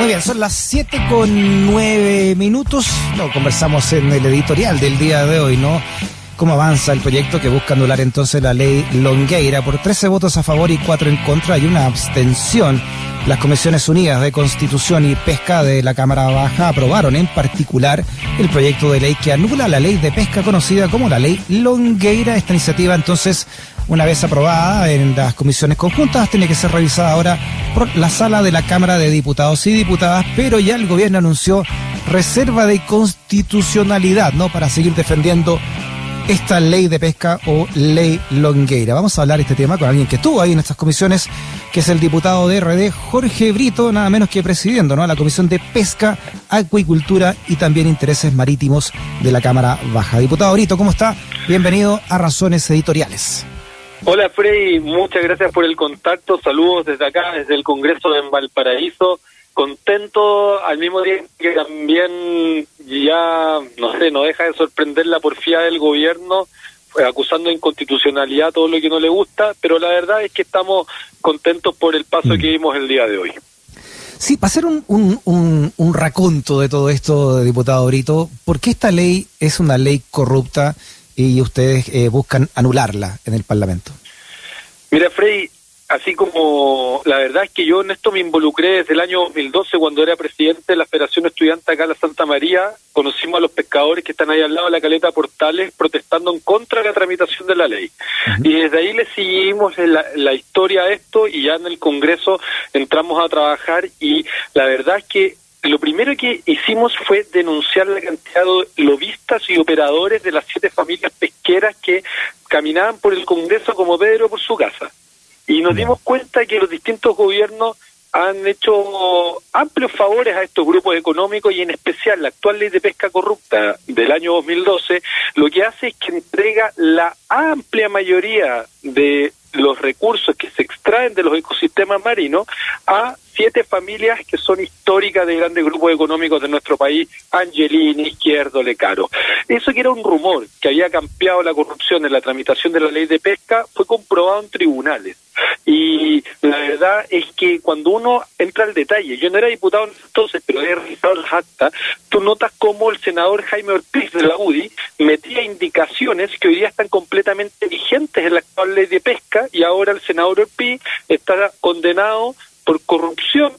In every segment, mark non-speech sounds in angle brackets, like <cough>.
Muy bien, son las 7 con 9 minutos. Lo conversamos en el editorial del día de hoy, ¿no? Cómo avanza el proyecto que busca anular entonces la ley Longueira por 13 votos a favor y 4 en contra y una abstención. Las Comisiones Unidas de Constitución y Pesca de la Cámara Baja aprobaron en particular el proyecto de ley que anula la ley de pesca conocida como la ley Longueira. Esta iniciativa entonces una vez aprobada en las comisiones conjuntas, tiene que ser revisada ahora por la sala de la Cámara de Diputados y Diputadas, pero ya el gobierno anunció reserva de constitucionalidad, ¿no? Para seguir defendiendo esta ley de pesca o ley longueira. Vamos a hablar de este tema con alguien que estuvo ahí en estas comisiones, que es el diputado de RD, Jorge Brito, nada menos que presidiendo ¿no? la Comisión de Pesca, Acuicultura y también Intereses Marítimos de la Cámara Baja. Diputado Brito, ¿cómo está? Bienvenido a Razones Editoriales. Hola Freddy, muchas gracias por el contacto. Saludos desde acá, desde el Congreso de Valparaíso. Contento al mismo tiempo que también ya, no sé, no deja de sorprender la porfía del gobierno eh, acusando de inconstitucionalidad todo lo que no le gusta, pero la verdad es que estamos contentos por el paso que dimos el día de hoy. Sí, para hacer un, un, un, raconto de todo esto, diputado Brito, ¿por qué esta ley es una ley corrupta y ustedes eh, buscan anularla en el Parlamento? Mira, Frey, así como la verdad es que yo en esto me involucré desde el año 2012 cuando era presidente de la Federación Estudiante acá en la Santa María, conocimos a los pescadores que están ahí al lado de la caleta Portales protestando en contra de la tramitación de la ley. Y desde ahí le seguimos la, la historia a esto y ya en el Congreso entramos a trabajar y la verdad es que lo primero que hicimos fue denunciar la cantidad de lobistas y operadores de las siete familias pesqueras que caminaban por el Congreso como Pedro por su casa. Y nos dimos cuenta que los distintos gobiernos han hecho amplios favores a estos grupos económicos y en especial la actual ley de pesca corrupta del año 2012 lo que hace es que entrega la amplia mayoría de los recursos que se extraen de los ecosistemas marinos a siete familias que son históricas de grandes grupos económicos de nuestro país, Angelini, Izquierdo, Lecaro. Eso que era un rumor que había cambiado la corrupción en la tramitación de la ley de pesca fue comprobado en tribunales. Y la verdad es que cuando uno entra al detalle, yo no era diputado entonces, pero he revisado las actas, tú notas cómo el senador Jaime Ortiz de la UDI metía indicaciones que hoy día están completamente vigentes en la actual ley de pesca y ahora el senador Ortiz está condenado por corrupción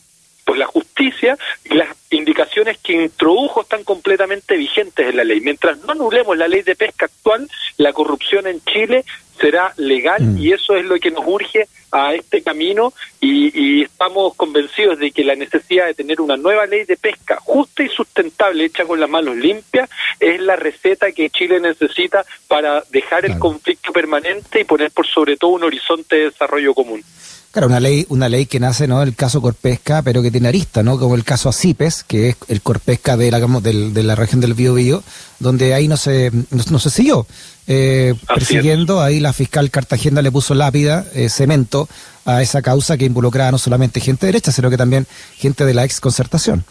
por la justicia y las indicaciones que introdujo están completamente vigentes en la ley. Mientras no anulemos la ley de pesca actual, la corrupción en Chile será legal mm. y eso es lo que nos urge a este camino y, y, estamos convencidos de que la necesidad de tener una nueva ley de pesca justa y sustentable hecha con las manos limpias es la receta que Chile necesita para dejar el conflicto permanente y poner por sobre todo un horizonte de desarrollo común. Claro, una ley, una ley que nace, ¿no? El caso Corpesca, pero que tiene arista, ¿no? Como el caso Acipes, que es el Corpesca de la, de, la región del Biobío, donde ahí no se, no, se siguió eh, persiguiendo. Ahí la fiscal Cartagena le puso lápida, eh, cemento, a esa causa que involucraba no solamente gente derecha, sino que también gente de la ex concertación.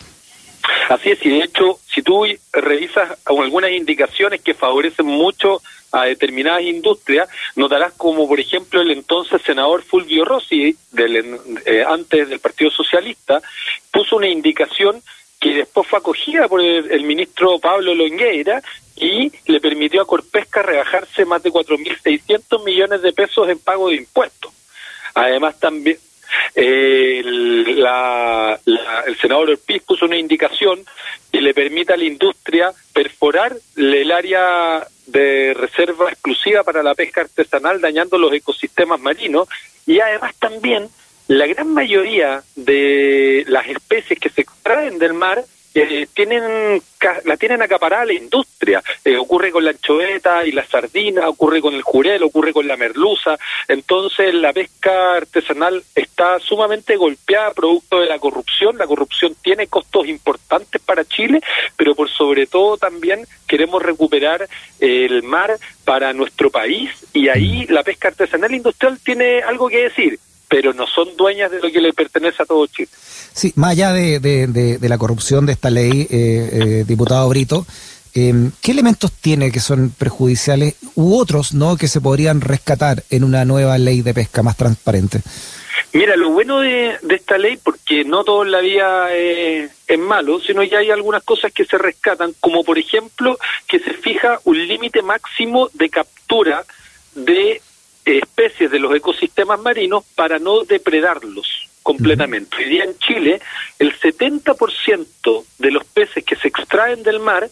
Así es, y de hecho, si tú revisas algunas indicaciones que favorecen mucho a determinadas industrias, notarás como, por ejemplo, el entonces senador Fulvio Rossi, del, eh, antes del Partido Socialista, puso una indicación que después fue acogida por el, ministro Pablo Longueira y le permitió a Corpesca rebajarse más de 4.600 millones de pesos en pago de impuestos. Además, también eh, la, el senador Orpiz puso una indicación que le permita a la industria perforar el área de reserva exclusiva para la pesca artesanal, dañando los ecosistemas marinos, y además también la gran mayoría de las especies que se extraen del mar eh, tienen la tienen acaparada la industria. Eh, ocurre con la anchoveta y la sardina, ocurre con el jurel, ocurre con la merluza. Entonces la pesca artesanal está sumamente golpeada producto de la corrupción. La corrupción tiene costos importantes para Chile, pero por sobre todo también queremos recuperar el mar para nuestro país y ahí la pesca artesanal industrial tiene algo que decir pero no son dueñas de lo que le pertenece a todo Chile. Sí, más allá de, de, la corrupción de esta ley, eh, eh, diputado Brito, eh, ¿qué elementos tiene que son perjudiciales u otros no que se podrían rescatar en una nueva ley de pesca más transparente? Mira, lo bueno de, esta ley, porque no todo en la vida eh, es malo, sino que hay algunas cosas que se rescatan, como por ejemplo que se fija un límite máximo de captura de especies de los ecosistemas marinos para no depredarlos completamente. Hoy día en Chile, el 70% de los peces que se extraen del mar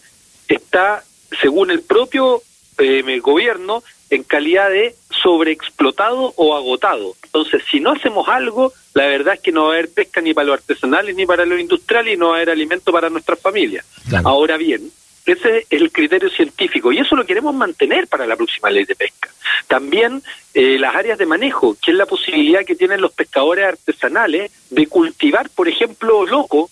está, según el propio eh, gobierno, en calidad de sobreexplotado o agotado. Entonces, si no hacemos algo, la verdad es que no va a haber pesca ni para los artesanales ni para los industriales y no va a haber alimento para nuestras familias. Ahora bien, ese es el criterio científico y eso lo queremos mantener para la próxima ley de pesca. También eh, las áreas de manejo, que es la posibilidad que tienen los pescadores artesanales de cultivar, por ejemplo, loco,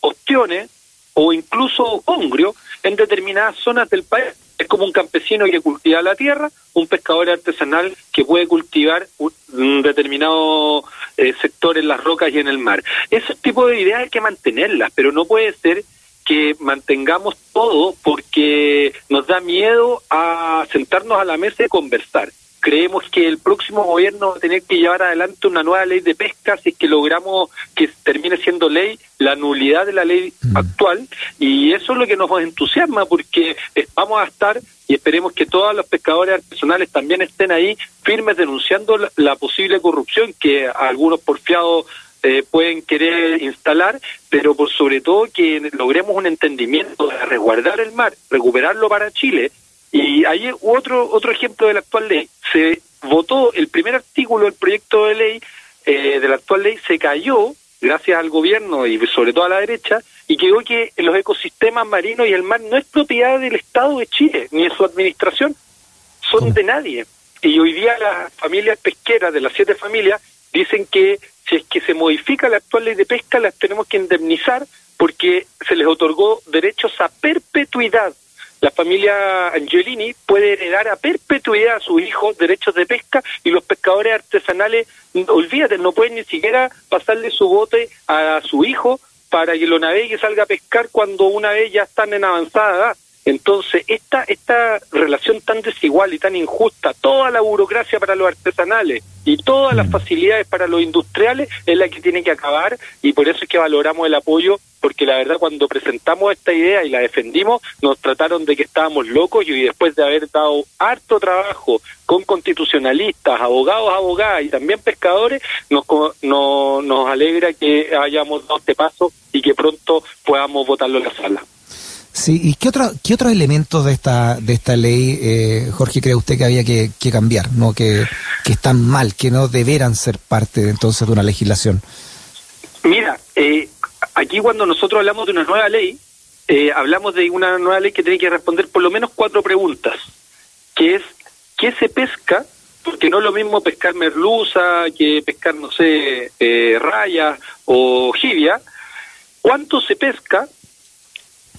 ostiones o incluso congrio en determinadas zonas del país es como un campesino que cultiva la tierra, un pescador artesanal que puede cultivar un determinado eh, sector en las rocas y en el mar. Ese tipo de ideas hay que mantenerlas, pero no puede ser que mantengamos todo porque nos da miedo a sentarnos a la mesa y conversar creemos que el próximo gobierno va a tener que llevar adelante una nueva ley de pesca si es que logramos que termine siendo ley la nulidad de la ley mm. actual y eso es lo que nos entusiasma porque vamos a estar y esperemos que todos los pescadores artesanales también estén ahí firmes denunciando la, posible corrupción que algunos porfiados eh, pueden querer instalar, pero por sobre todo que logremos un entendimiento de resguardar el mar, recuperarlo para Chile y hay otro, otro ejemplo de la actual ley. Se votó el primer artículo del proyecto de ley eh, de la actual ley, se cayó gracias al gobierno y sobre todo a la derecha, y quedó que los ecosistemas marinos y el mar no es propiedad del Estado de Chile, ni de su administración, son de nadie. Y hoy día las familias pesqueras, de las siete familias, dicen que si es que se modifica la actual ley de pesca, las tenemos que indemnizar porque se les otorgó derechos a perpetuidad la familia Angelini puede heredar a perpetuidad a sus hijos derechos de pesca y los pescadores artesanales, olvídate, no pueden ni siquiera pasarle su bote a su hijo para que lo navegue y salga a pescar cuando una vez ya están en avanzada edad. Entonces, esta, esta relación tan desigual y tan injusta, toda la burocracia para los artesanales y todas las mm. facilidades para los industriales es la que tiene que acabar y por eso es que valoramos el apoyo, porque la verdad cuando presentamos esta idea y la defendimos, nos trataron de que estábamos locos y después de haber dado harto trabajo con constitucionalistas, abogados, abogadas y también pescadores, nos, nos alegra que hayamos dado este paso y que pronto podamos votarlo en la sala. Sí, ¿y qué, otro, qué otros elementos de esta, de esta ley, eh, Jorge, cree usted que había que, cambiar, no que, están mal, que no deberan ser parte entonces de una legislación? Mira, eh, aquí cuando nosotros hablamos de una nueva ley, eh, hablamos de una nueva ley que tiene que responder por lo menos cuatro preguntas, que es, ¿qué se pesca? Porque no es lo mismo pescar merluza que pescar, no sé, raya o jibia. ¿Cuánto se pesca?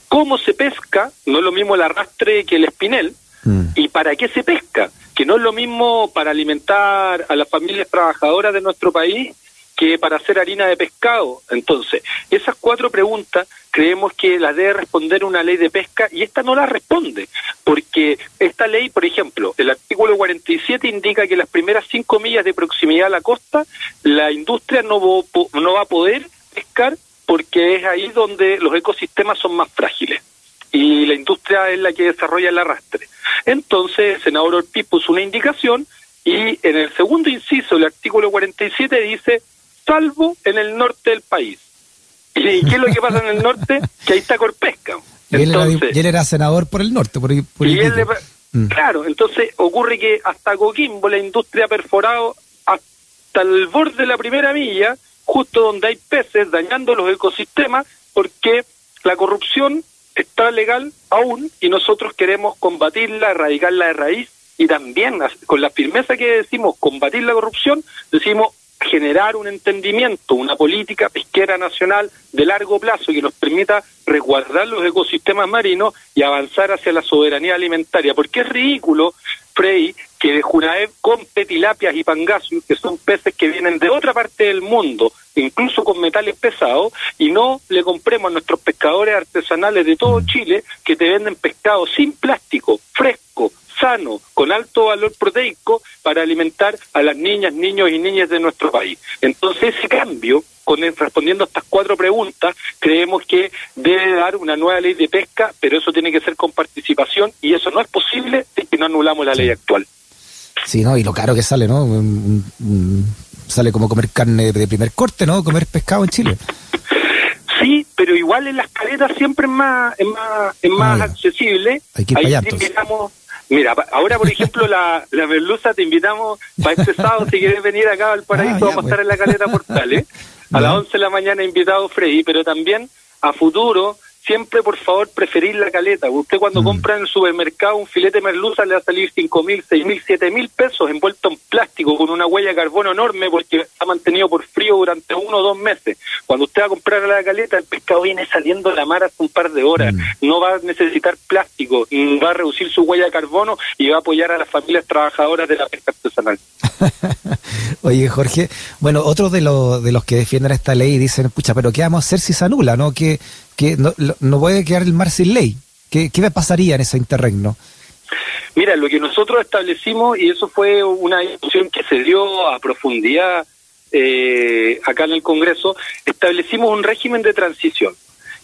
Cómo se pesca, no es lo mismo el arrastre que el espinel, mm. y para qué se pesca, que no es lo mismo para alimentar a las familias trabajadoras de nuestro país que para hacer harina de pescado. Entonces, esas cuatro preguntas creemos que las debe responder una ley de pesca y esta no la responde, porque esta ley, por ejemplo, el artículo 47 indica que las primeras cinco millas de proximidad a la costa, la industria no, no va a poder pescar porque es ahí donde los ecosistemas son más frágiles y la industria es la que desarrolla el arrastre. Entonces, el senador Ortiz puso una indicación y en el segundo inciso del artículo 47 dice, salvo en el norte del país. ¿Y qué es lo que pasa en el norte? Que ahí está Corpesca. Entonces, y él, era, senador por el norte, por, por y mm. Claro, entonces ocurre que hasta Coquimbo la industria ha perforado hasta el borde de la primera milla justo donde hay peces dañando los ecosistemas porque la corrupción está legal aún y nosotros queremos combatirla, erradicarla de raíz. Y también con la firmeza que decimos combatir la corrupción, decimos generar un entendimiento, una política pesquera nacional de largo plazo que nos permita resguardar los ecosistemas marinos y avanzar hacia la soberanía alimentaria, porque es ridículo, Frey, que de Junaev compre tilapias y pangasius, que son peces que vienen de otra parte del mundo, incluso con metales pesados, y no le compremos a nuestros pescadores artesanales de todo Chile que te venden pescado sin plástico, fresco, sano, con alto valor proteico, para alimentar a las niñas, niños y niñas de nuestro país. Entonces ese cambio, con respondiendo a estas cuatro preguntas, creemos que debe dar una nueva ley de pesca, pero eso tiene que ser con participación y eso no es posible si no anulamos la ley actual. Sí, ¿no? Y lo caro que sale, ¿no? sale como comer carne de primer corte, ¿no? Comer pescado en Chile. Sí, pero igual en las caletas siempre es más, es más, es más ah, accesible. Hay que ir Ahí invitamos, mira, ahora por ejemplo la, la merluza te invitamos para este sábado, si quieres venir acá al paraíso, ah, vamos a estar en la caleta Portales. <laughs> A las 11 de la mañana invitado Freddy, pero también a futuro siempre por favor preferir la caleta. Usted cuando mm. compra en el supermercado un filete merluza le va a salir cinco mil, seis mil, siete mil pesos envuelto en plástico con una huella de carbono enorme porque ha mantenido por frío durante uno o dos meses. Cuando usted va a comprar la caleta, el pescado viene saliendo de la mar hace un par de horas. Mm. No va a necesitar plástico, va a reducir su huella de carbono y va a apoyar a las familias trabajadoras de la pesca artesanal. <laughs> Oye, Jorge, bueno, otros de, los de los que defienden esta ley dicen, pucha, pero ¿qué vamos a hacer si se anula, no? Que que no, no puede quedar el mar sin ley. ¿Qué, ¿Qué pasaría en ese interregno? Mira, lo que nosotros establecimos, y eso fue una discusión que se dio a profundidad eh, acá en el Congreso, establecimos un régimen de transición,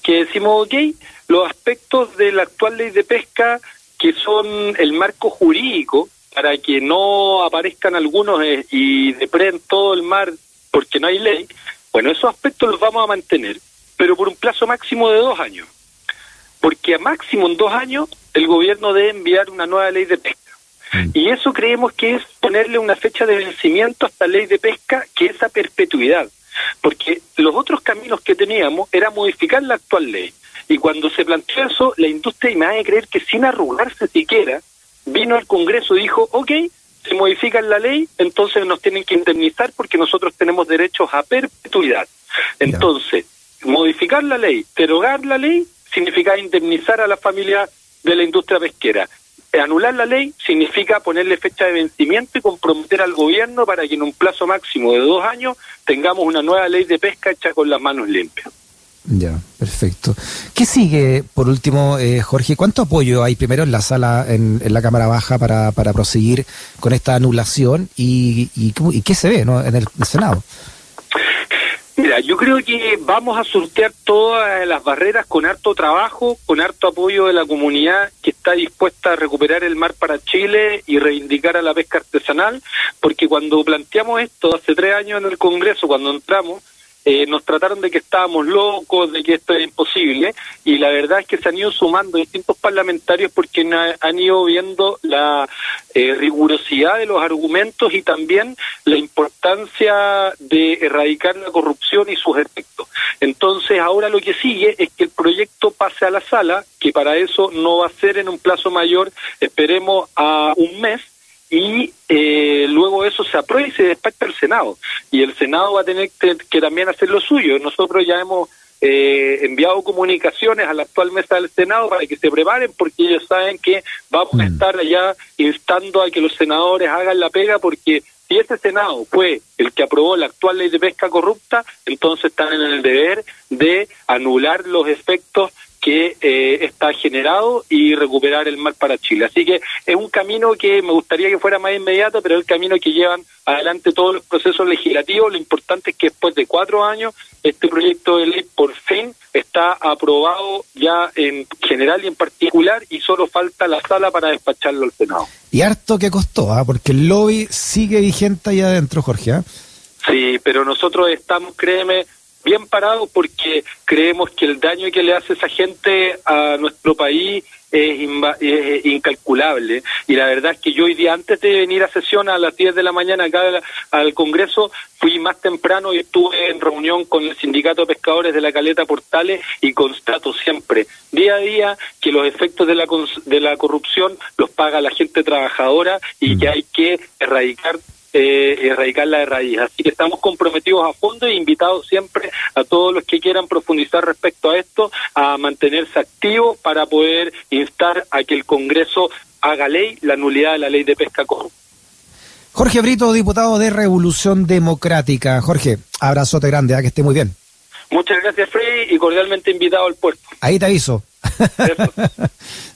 que decimos, ok, los aspectos de la actual ley de pesca, que son el marco jurídico, para que no aparezcan algunos eh, y depreen todo el mar porque no hay ley, bueno, esos aspectos los vamos a mantener pero por un plazo máximo de dos años. Porque a máximo en dos años el gobierno debe enviar una nueva ley de pesca. Mm. Y eso creemos que es ponerle una fecha de vencimiento a esta ley de pesca, que es a perpetuidad. Porque los otros caminos que teníamos era modificar la actual ley. Y cuando se planteó eso, la industria, y me a creer que sin arrugarse siquiera, vino al Congreso y dijo, ok, se modifica la ley, entonces nos tienen que indemnizar porque nosotros tenemos derechos a perpetuidad. Entonces, modificar la ley, derogar la ley, significa indemnizar a la familia de la industria pesquera. Anular la ley significa ponerle fecha de vencimiento y comprometer al gobierno para que en un plazo máximo de dos años tengamos una nueva ley de pesca hecha con las manos limpias. Ya, perfecto. ¿Qué sigue, por último, eh, Jorge? ¿Cuánto apoyo hay primero en la sala, en, la Cámara Baja, para, para proseguir con esta anulación? ¿Y, y, y qué se ve ¿no? en el Senado? Mira, yo creo que vamos a sortear todas las barreras con harto trabajo, con harto apoyo de la comunidad que está dispuesta a recuperar el mar para Chile y reivindicar a la pesca artesanal, porque cuando planteamos esto hace tres años en el Congreso, cuando entramos, eh, nos trataron de que estábamos locos, de que esto era imposible, y la verdad es que se han ido sumando distintos parlamentarios porque han ido viendo la eh, rigurosidad de los argumentos y también la importancia de erradicar la corrupción y sus efectos. Entonces, ahora lo que sigue es que el proyecto pase a la sala, que para eso no va a ser en un plazo mayor, esperemos a un mes, y eh, luego eso se aprueba y se despacha al Senado. Y el Senado va a tener que, también hacer lo suyo. Nosotros ya hemos eh, enviado comunicaciones a la actual mesa del Senado para que se preparen porque ellos saben que vamos a mm. estar allá instando a que los senadores hagan la pega porque si ese Senado fue el que aprobó la actual ley de pesca corrupta, entonces están en el deber de anular los efectos que eh, está generado y recuperar el mar para Chile. Así que es un camino que me gustaría que fuera más inmediato, pero es el camino que llevan adelante todos los procesos legislativos. Lo importante es que después de cuatro años este proyecto de ley por fin está aprobado ya en general y en particular y solo falta la sala para despacharlo al Senado. Y harto que costó, ¿ah? porque el lobby sigue vigente ahí adentro, Jorge. ¿ah? Sí, pero nosotros estamos, créeme, bien parado porque creemos que el daño que le hace esa gente a nuestro país es, incalculable. Y la verdad es que yo hoy día, antes de venir a sesión a las 10 de la mañana acá al Congreso, fui más temprano y estuve en reunión con el Sindicato de Pescadores de la Caleta Portales y constato siempre, día a día, que los efectos de la, de la corrupción los paga la gente trabajadora y que hay que erradicar eh, erradicarla de raíz. Así que estamos comprometidos a fondo e invitados siempre a todos los que quieran profundizar respecto a esto a mantenerse activos para poder instar a que el Congreso haga ley la nulidad de la ley de pesca corrupta. Jorge Brito, diputado de Revolución Democrática. Jorge, abrazote grande, ¿a ¿ah? que esté muy bien. Muchas gracias, Freddy, y cordialmente invitado al puerto. Ahí te aviso. <laughs>